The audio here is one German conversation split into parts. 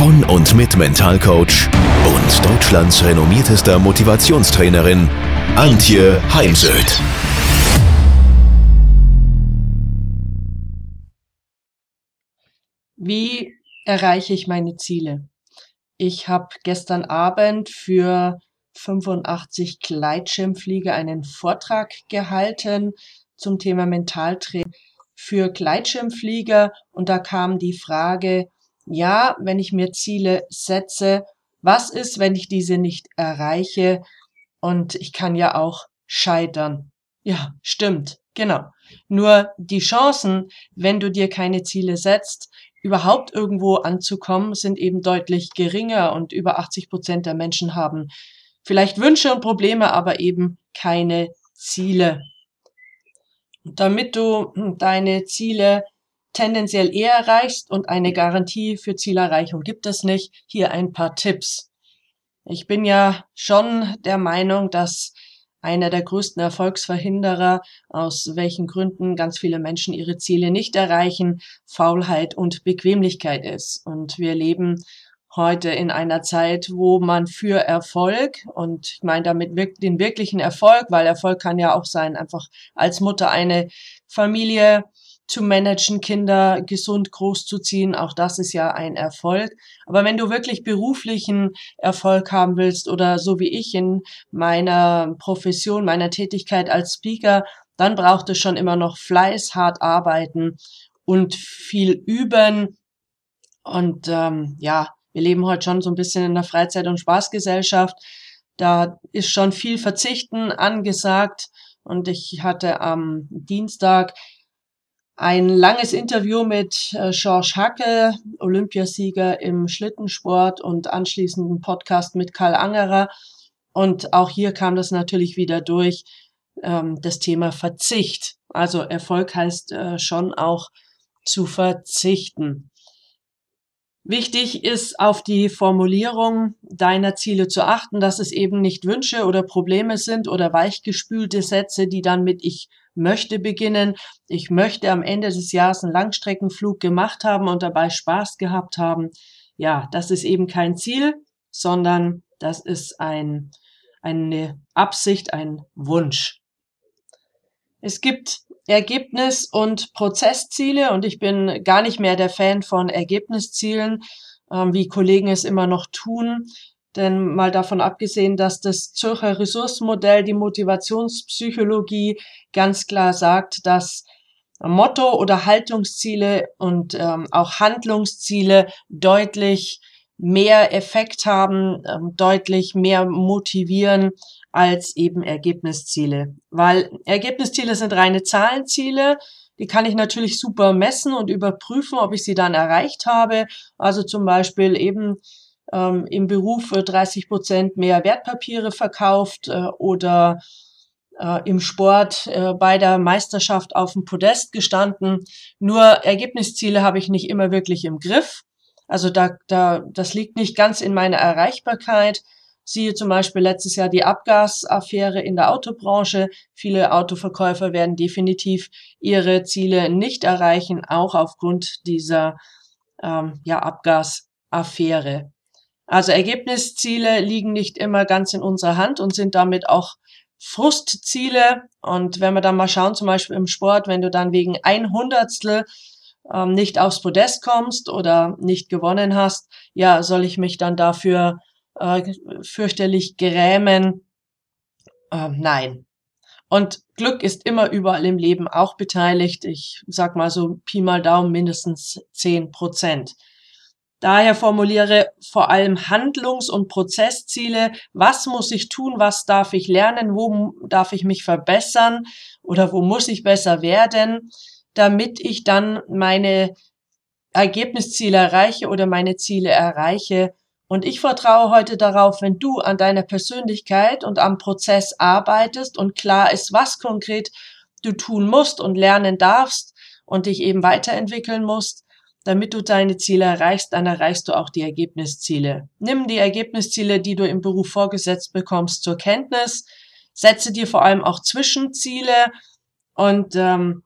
von und mit Mentalcoach und Deutschlands renommiertester Motivationstrainerin Antje Heimsöth. Wie erreiche ich meine Ziele? Ich habe gestern Abend für 85 Gleitschirmflieger einen Vortrag gehalten zum Thema Mentaltraining für Gleitschirmflieger und da kam die Frage, ja, wenn ich mir Ziele setze, was ist, wenn ich diese nicht erreiche? Und ich kann ja auch scheitern. Ja, stimmt, genau. Nur die Chancen, wenn du dir keine Ziele setzt, überhaupt irgendwo anzukommen, sind eben deutlich geringer und über 80 Prozent der Menschen haben vielleicht Wünsche und Probleme, aber eben keine Ziele. Damit du deine Ziele tendenziell eher erreichst und eine Garantie für Zielerreichung gibt es nicht. Hier ein paar Tipps. Ich bin ja schon der Meinung, dass einer der größten Erfolgsverhinderer, aus welchen Gründen ganz viele Menschen ihre Ziele nicht erreichen, Faulheit und Bequemlichkeit ist. Und wir leben heute in einer Zeit, wo man für Erfolg und ich meine damit den wirklichen Erfolg, weil Erfolg kann ja auch sein, einfach als Mutter eine Familie zu managen, Kinder gesund großzuziehen, auch das ist ja ein Erfolg. Aber wenn du wirklich beruflichen Erfolg haben willst oder so wie ich in meiner Profession, meiner Tätigkeit als Speaker, dann braucht es schon immer noch Fleiß, hart arbeiten und viel üben. Und ähm, ja, wir leben heute schon so ein bisschen in der Freizeit- und Spaßgesellschaft. Da ist schon viel Verzichten angesagt. Und ich hatte am Dienstag ein langes Interview mit äh, George Hacke, Olympiasieger im Schlittensport und anschließend ein Podcast mit Karl Angerer. Und auch hier kam das natürlich wieder durch, ähm, das Thema Verzicht. Also Erfolg heißt äh, schon auch zu verzichten. Wichtig ist, auf die Formulierung deiner Ziele zu achten, dass es eben nicht Wünsche oder Probleme sind oder weichgespülte Sätze, die dann mit ich möchte beginnen. Ich möchte am Ende des Jahres einen Langstreckenflug gemacht haben und dabei Spaß gehabt haben. Ja, das ist eben kein Ziel, sondern das ist ein, eine Absicht, ein Wunsch. Es gibt Ergebnis- und Prozessziele und ich bin gar nicht mehr der Fan von Ergebniszielen, ähm, wie Kollegen es immer noch tun. Denn mal davon abgesehen, dass das Zürcher Ressourcenmodell, die Motivationspsychologie ganz klar sagt, dass Motto oder Haltungsziele und ähm, auch Handlungsziele deutlich mehr Effekt haben, ähm, deutlich mehr motivieren als eben Ergebnisziele. Weil Ergebnisziele sind reine Zahlenziele. Die kann ich natürlich super messen und überprüfen, ob ich sie dann erreicht habe. Also zum Beispiel eben ähm, im Beruf 30 Prozent mehr Wertpapiere verkauft äh, oder äh, im Sport äh, bei der Meisterschaft auf dem Podest gestanden. Nur Ergebnisziele habe ich nicht immer wirklich im Griff. Also da, da, das liegt nicht ganz in meiner Erreichbarkeit. Siehe zum Beispiel letztes Jahr die Abgasaffäre in der Autobranche. Viele Autoverkäufer werden definitiv ihre Ziele nicht erreichen, auch aufgrund dieser ähm, ja, Abgasaffäre. Also Ergebnisziele liegen nicht immer ganz in unserer Hand und sind damit auch Frustziele. Und wenn wir dann mal schauen, zum Beispiel im Sport, wenn du dann wegen ein Hundertstel ähm, nicht aufs Podest kommst oder nicht gewonnen hast, ja, soll ich mich dann dafür äh, fürchterlich grämen? Äh, nein. Und Glück ist immer überall im Leben auch beteiligt. Ich sag mal so Pi mal Daumen mindestens zehn Prozent. Daher formuliere vor allem Handlungs- und Prozessziele. Was muss ich tun? Was darf ich lernen? Wo darf ich mich verbessern? Oder wo muss ich besser werden? Damit ich dann meine Ergebnisziele erreiche oder meine Ziele erreiche Und ich vertraue heute darauf, wenn du an deiner Persönlichkeit und am Prozess arbeitest und klar ist, was konkret du tun musst und lernen darfst und dich eben weiterentwickeln musst, damit du deine Ziele erreichst, dann erreichst du auch die Ergebnisziele. Nimm die Ergebnisziele, die du im Beruf vorgesetzt bekommst, zur Kenntnis. Setze dir vor allem auch Zwischenziele und ähm,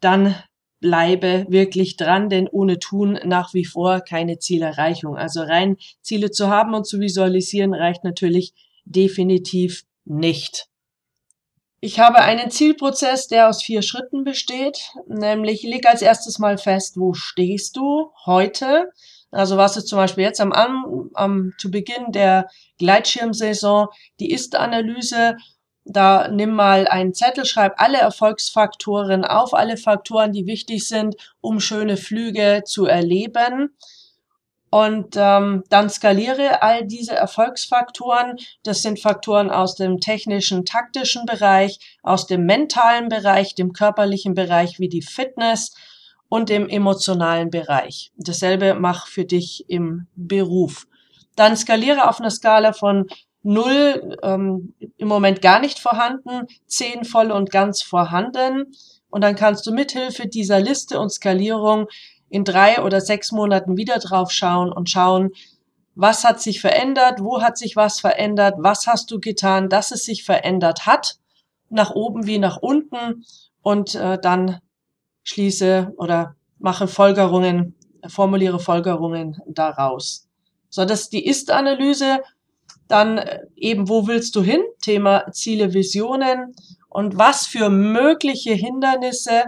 dann bleibe wirklich dran, denn ohne Tun nach wie vor keine Zielerreichung. Also rein Ziele zu haben und zu visualisieren reicht natürlich definitiv nicht. Ich habe einen Zielprozess, der aus vier Schritten besteht, nämlich leg als erstes mal fest, wo stehst du heute? Also was ist zum Beispiel jetzt am, am zu Beginn der Gleitschirmsaison die Ist-Analyse da nimm mal einen Zettel, schreib alle Erfolgsfaktoren auf, alle Faktoren, die wichtig sind, um schöne Flüge zu erleben. Und ähm, dann skaliere all diese Erfolgsfaktoren. Das sind Faktoren aus dem technischen, taktischen Bereich, aus dem mentalen Bereich, dem körperlichen Bereich wie die Fitness und dem emotionalen Bereich. Dasselbe mach für dich im Beruf. Dann skaliere auf einer Skala von null ähm, im Moment gar nicht vorhanden, zehn voll und ganz vorhanden. Und dann kannst du mithilfe dieser Liste und Skalierung in drei oder sechs Monaten wieder drauf schauen und schauen, was hat sich verändert, wo hat sich was verändert, was hast du getan, dass es sich verändert hat, nach oben wie nach unten und äh, dann schließe oder mache Folgerungen, formuliere Folgerungen daraus. So, das ist die Ist-Analyse dann äh, eben, wo willst du hin? Thema Ziele, Visionen. Und was für mögliche Hindernisse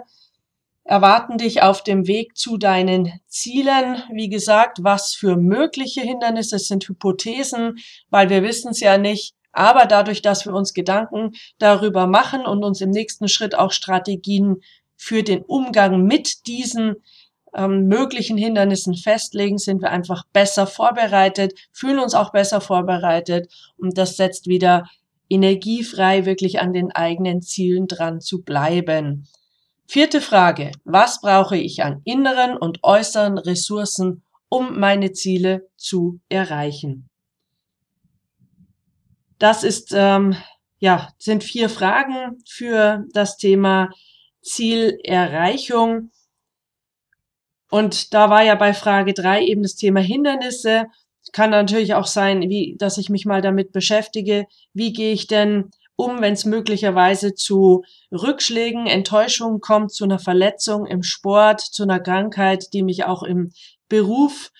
erwarten dich auf dem Weg zu deinen Zielen? Wie gesagt, was für mögliche Hindernisse sind Hypothesen, weil wir wissen es ja nicht. Aber dadurch, dass wir uns Gedanken darüber machen und uns im nächsten Schritt auch Strategien für den Umgang mit diesen ähm, möglichen Hindernissen festlegen, sind wir einfach besser vorbereitet, fühlen uns auch besser vorbereitet und das setzt wieder Energie frei, wirklich an den eigenen Zielen dran zu bleiben. Vierte Frage. Was brauche ich an inneren und äußeren Ressourcen, um meine Ziele zu erreichen? Das ist, ähm, ja, sind vier Fragen für das Thema Zielerreichung. Und da war ja bei Frage drei eben das Thema Hindernisse. Kann natürlich auch sein, wie, dass ich mich mal damit beschäftige, wie gehe ich denn um, wenn es möglicherweise zu Rückschlägen, Enttäuschungen kommt, zu einer Verletzung im Sport, zu einer Krankheit, die mich auch im Beruf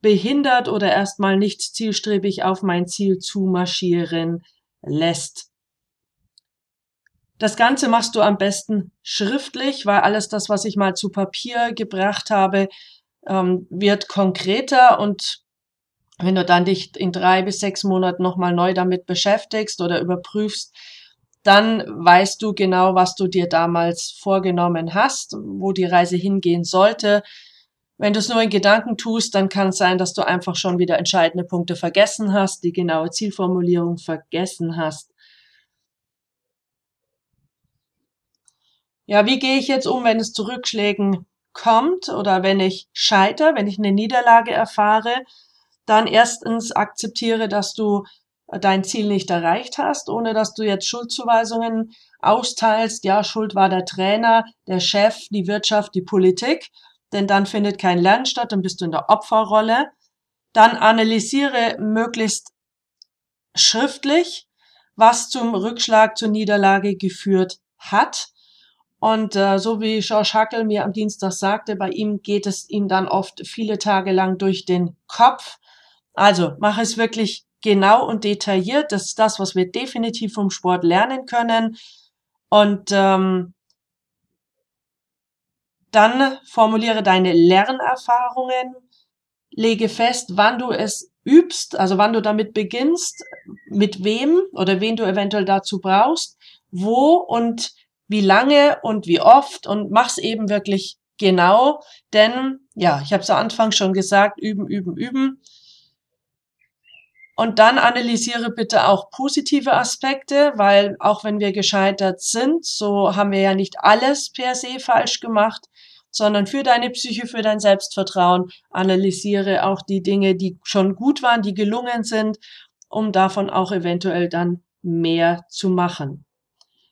behindert oder erstmal nicht zielstrebig auf mein Ziel zumarschieren lässt. Das Ganze machst du am besten schriftlich, weil alles das, was ich mal zu Papier gebracht habe, ähm, wird konkreter und wenn du dann dich in drei bis sechs Monaten nochmal neu damit beschäftigst oder überprüfst, dann weißt du genau, was du dir damals vorgenommen hast, wo die Reise hingehen sollte. Wenn du es nur in Gedanken tust, dann kann es sein, dass du einfach schon wieder entscheidende Punkte vergessen hast, die genaue Zielformulierung vergessen hast. Ja, wie gehe ich jetzt um, wenn es zu Rückschlägen kommt oder wenn ich scheiter, wenn ich eine Niederlage erfahre? Dann erstens akzeptiere, dass du dein Ziel nicht erreicht hast, ohne dass du jetzt Schuldzuweisungen austeilst. Ja, Schuld war der Trainer, der Chef, die Wirtschaft, die Politik. Denn dann findet kein Lernen statt, dann bist du in der Opferrolle. Dann analysiere möglichst schriftlich, was zum Rückschlag, zur Niederlage geführt hat und äh, so wie George Hackel mir am Dienstag sagte, bei ihm geht es ihm dann oft viele Tage lang durch den Kopf. Also mach es wirklich genau und detailliert. Das ist das, was wir definitiv vom Sport lernen können. Und ähm, dann formuliere deine Lernerfahrungen, lege fest, wann du es übst, also wann du damit beginnst, mit wem oder wen du eventuell dazu brauchst, wo und wie lange und wie oft und mach's eben wirklich genau, denn ja, ich habe es am Anfang schon gesagt, üben, üben, üben. Und dann analysiere bitte auch positive Aspekte, weil auch wenn wir gescheitert sind, so haben wir ja nicht alles per se falsch gemacht. sondern für deine Psyche, für dein Selbstvertrauen. Analysiere auch die Dinge, die schon gut waren, die gelungen sind, um davon auch eventuell dann mehr zu machen.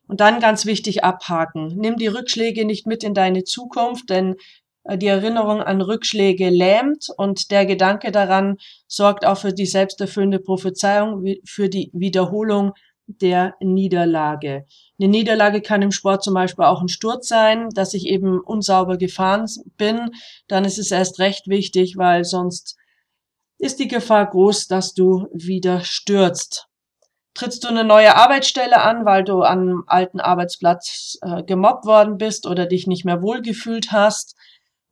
Und dann ganz wichtig abhaken. Nimm die Rückschläge nicht mit in deine Zukunft, denn äh, die Erinnerung an Rückschläge lähmt und der Gedanke daran sorgt auch für die selbsterfüllende Prophezeiung, für die Wiederholung der Niederlage. Eine Niederlage kann im Sport zum Beispiel auch ein Sturz sein, dass ich eben unsauber gefahren bin. Dann ist es erst recht wichtig, weil sonst ist die Gefahr groß, dass du wieder stürzt. Trittst du eine neue Arbeitsstelle an, weil du am alten Arbeitsplatz äh, gemobbt worden bist oder dich nicht mehr wohlgefühlt hast,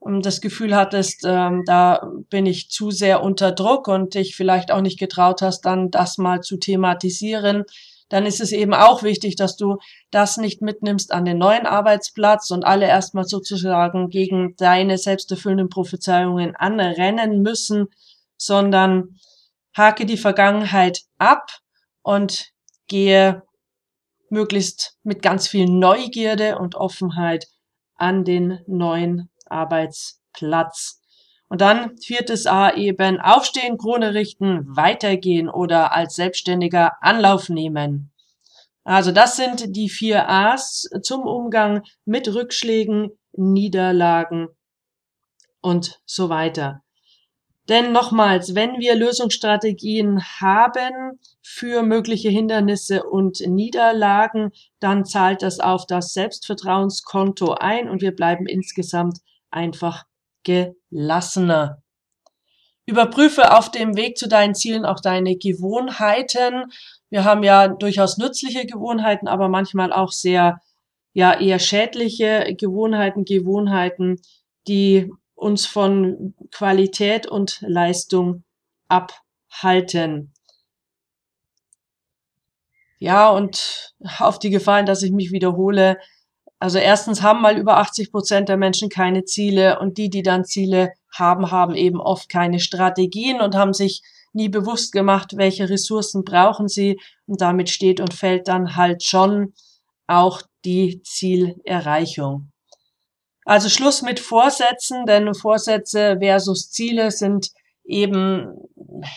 und das Gefühl hattest, ähm, da bin ich zu sehr unter Druck und dich vielleicht auch nicht getraut hast, dann das mal zu thematisieren, dann ist es eben auch wichtig, dass du das nicht mitnimmst an den neuen Arbeitsplatz und alle erstmal sozusagen gegen deine selbsterfüllenden Prophezeiungen anrennen müssen, sondern hake die Vergangenheit ab und gehe möglichst mit ganz viel Neugierde und Offenheit an den neuen Arbeitsplatz. Und dann viertes A eben aufstehen, Krone richten, weitergehen oder als Selbstständiger Anlauf nehmen. Also das sind die vier A's zum Umgang mit Rückschlägen, Niederlagen und so weiter. Denn nochmals, wenn wir Lösungsstrategien haben für mögliche Hindernisse und Niederlagen, dann zahlt das auf das Selbstvertrauenskonto ein und wir bleiben insgesamt einfach gelassener. Überprüfe auf dem Weg zu deinen Zielen auch deine Gewohnheiten. Wir haben ja durchaus nützliche Gewohnheiten, aber manchmal auch sehr, ja, eher schädliche Gewohnheiten, Gewohnheiten, die uns von Qualität und Leistung abhalten. Ja, und auf die Gefahren, dass ich mich wiederhole, also erstens haben mal über 80 Prozent der Menschen keine Ziele und die, die dann Ziele haben, haben eben oft keine Strategien und haben sich nie bewusst gemacht, welche Ressourcen brauchen sie und damit steht und fällt dann halt schon auch die Zielerreichung. Also Schluss mit Vorsätzen, denn Vorsätze versus Ziele sind eben,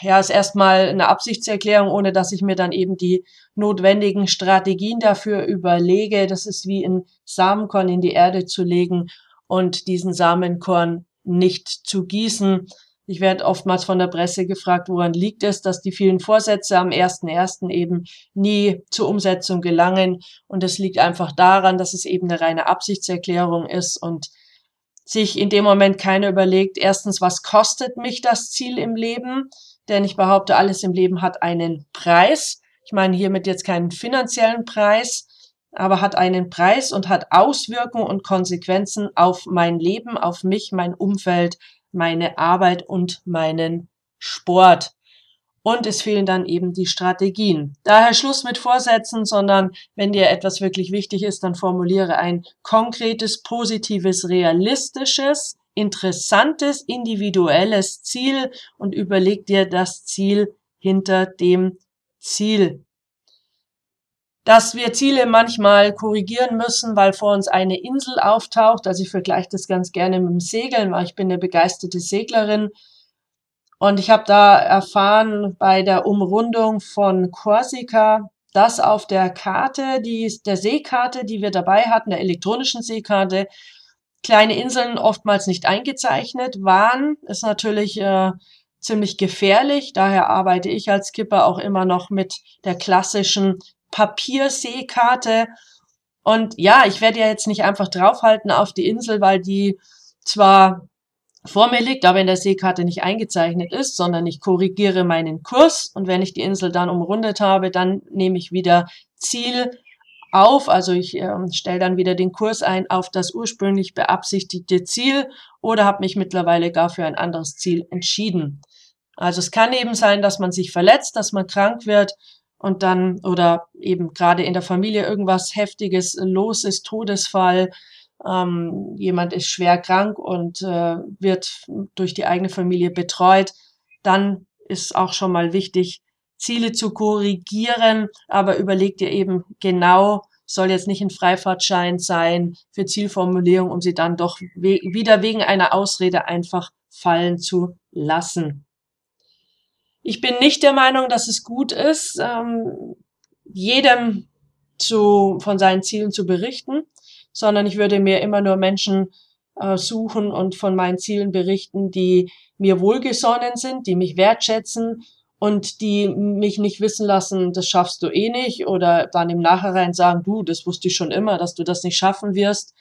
ja, ist erstmal eine Absichtserklärung, ohne dass ich mir dann eben die notwendigen Strategien dafür überlege. Das ist wie ein Samenkorn in die Erde zu legen und diesen Samenkorn nicht zu gießen. Ich werde oftmals von der Presse gefragt, woran liegt es, dass die vielen Vorsätze am 1.1. eben nie zur Umsetzung gelangen. Und es liegt einfach daran, dass es eben eine reine Absichtserklärung ist und sich in dem Moment keiner überlegt, erstens, was kostet mich das Ziel im Leben? Denn ich behaupte, alles im Leben hat einen Preis. Ich meine hiermit jetzt keinen finanziellen Preis, aber hat einen Preis und hat Auswirkungen und Konsequenzen auf mein Leben, auf mich, mein Umfeld, meine Arbeit und meinen Sport und es fehlen dann eben die Strategien. Daher Schluss mit Vorsätzen, sondern wenn dir etwas wirklich wichtig ist, dann formuliere ein konkretes, positives, realistisches, interessantes, individuelles Ziel und überleg dir das Ziel hinter dem Ziel. Dass wir Ziele manchmal korrigieren müssen, weil vor uns eine Insel auftaucht. Also ich vergleiche das ganz gerne mit dem Segeln, weil ich bin eine begeisterte Seglerin und ich habe da erfahren bei der Umrundung von Korsika, dass auf der Karte, die, der Seekarte, die wir dabei hatten, der elektronischen Seekarte, kleine Inseln oftmals nicht eingezeichnet waren. Ist natürlich äh, ziemlich gefährlich. Daher arbeite ich als Skipper auch immer noch mit der klassischen Papierseekarte. Und ja, ich werde ja jetzt nicht einfach draufhalten auf die Insel, weil die zwar vor mir liegt, aber in der Seekarte nicht eingezeichnet ist, sondern ich korrigiere meinen Kurs und wenn ich die Insel dann umrundet habe, dann nehme ich wieder Ziel auf, also ich äh, stelle dann wieder den Kurs ein auf das ursprünglich beabsichtigte Ziel oder habe mich mittlerweile gar für ein anderes Ziel entschieden. Also es kann eben sein, dass man sich verletzt, dass man krank wird und dann oder eben gerade in der Familie irgendwas Heftiges los ist, Todesfall, ähm, jemand ist schwer krank und äh, wird durch die eigene Familie betreut, dann ist auch schon mal wichtig, Ziele zu korrigieren, aber überleg dir eben genau soll jetzt nicht ein Freifahrtschein sein für Zielformulierung, um sie dann doch we wieder wegen einer Ausrede einfach fallen zu lassen. Ich bin nicht der Meinung, dass es gut ist, ähm, jedem zu, von seinen Zielen zu berichten, sondern ich würde mir immer nur Menschen äh, suchen und von meinen Zielen berichten, die mir wohlgesonnen sind, die mich wertschätzen und die mich nicht wissen lassen, das schaffst du eh nicht oder dann im Nachhinein sagen, du, das wusste ich schon immer, dass du das nicht schaffen wirst.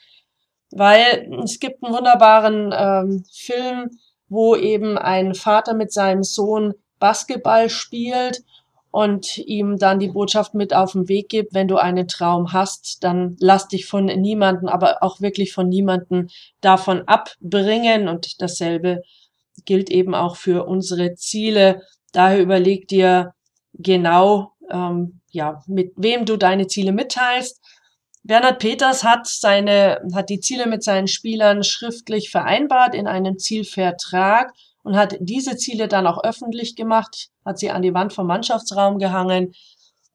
Weil es gibt einen wunderbaren ähm, Film, wo eben ein Vater mit seinem Sohn Basketball spielt und ihm dann die Botschaft mit auf den Weg gibt, wenn du einen Traum hast, dann lass dich von niemanden, aber auch wirklich von niemanden davon abbringen. Und dasselbe gilt eben auch für unsere Ziele. Daher überleg dir genau, ähm, ja, mit wem du deine Ziele mitteilst. Bernhard Peters hat seine, hat die Ziele mit seinen Spielern schriftlich vereinbart in einem Zielvertrag und hat diese Ziele dann auch öffentlich gemacht, hat sie an die Wand vom Mannschaftsraum gehangen.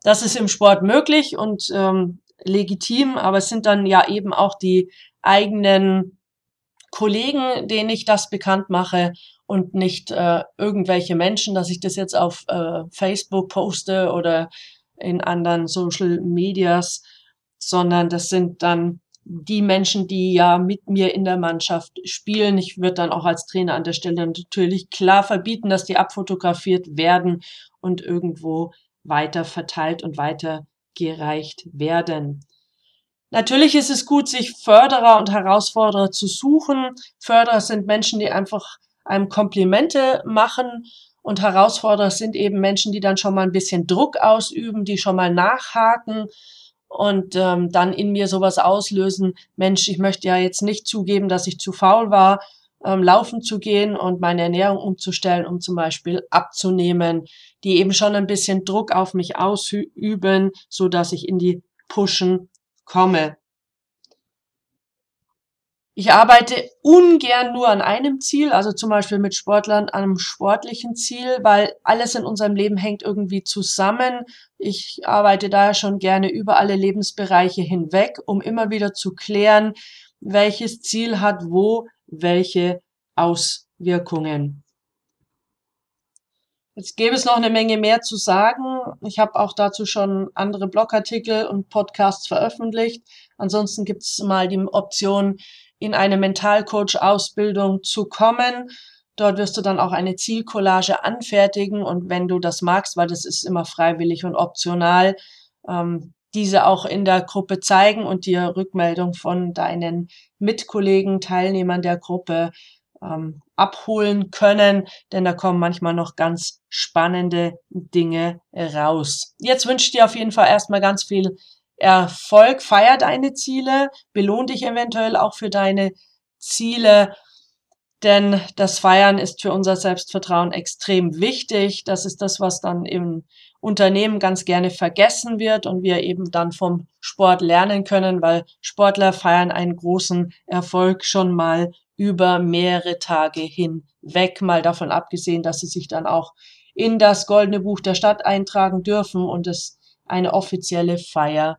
Das ist im Sport möglich und ähm, legitim, aber es sind dann ja eben auch die eigenen Kollegen, denen ich das bekannt mache und nicht äh, irgendwelche Menschen, dass ich das jetzt auf äh, Facebook poste oder in anderen Social Medias, sondern das sind dann die Menschen, die ja mit mir in der Mannschaft spielen. Ich würde dann auch als Trainer an der Stelle natürlich klar verbieten, dass die abfotografiert werden und irgendwo weiter verteilt und weitergereicht werden. Natürlich ist es gut, sich Förderer und Herausforderer zu suchen. Förderer sind Menschen, die einfach einem Komplimente machen und Herausforderer sind eben Menschen, die dann schon mal ein bisschen Druck ausüben, die schon mal nachhaken und ähm, dann in mir sowas auslösen, Mensch, ich möchte ja jetzt nicht zugeben, dass ich zu faul war, ähm, laufen zu gehen und meine Ernährung umzustellen, um zum Beispiel abzunehmen, die eben schon ein bisschen Druck auf mich ausüben, so dass ich in die Pushen komme. Ich arbeite ungern nur an einem Ziel, also zum Beispiel mit Sportlern an einem sportlichen Ziel, weil alles in unserem Leben hängt irgendwie zusammen. Ich arbeite daher schon gerne über alle Lebensbereiche hinweg, um immer wieder zu klären, welches Ziel hat wo welche Auswirkungen. Jetzt gäbe es noch eine Menge mehr zu sagen. Ich habe auch dazu schon andere Blogartikel und Podcasts veröffentlicht. Ansonsten gibt es mal die Option, in eine Mentalcoach-Ausbildung zu kommen. Dort wirst du dann auch eine Zielcollage anfertigen und wenn du das magst, weil das ist immer freiwillig und optional, ähm, diese auch in der Gruppe zeigen und dir Rückmeldung von deinen Mitkollegen, Teilnehmern der Gruppe ähm, abholen können, denn da kommen manchmal noch ganz spannende Dinge raus. Jetzt wünsche ich dir auf jeden Fall erstmal ganz viel Erfolg, feier deine Ziele, belohn dich eventuell auch für deine Ziele, denn das Feiern ist für unser Selbstvertrauen extrem wichtig. Das ist das, was dann im Unternehmen ganz gerne vergessen wird und wir eben dann vom Sport lernen können, weil Sportler feiern einen großen Erfolg schon mal über mehrere Tage hinweg, mal davon abgesehen, dass sie sich dann auch in das Goldene Buch der Stadt eintragen dürfen und es eine offizielle Feier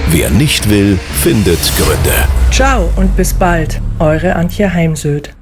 Wer nicht will, findet Gründe. Ciao und bis bald, eure Antje Heimsöd.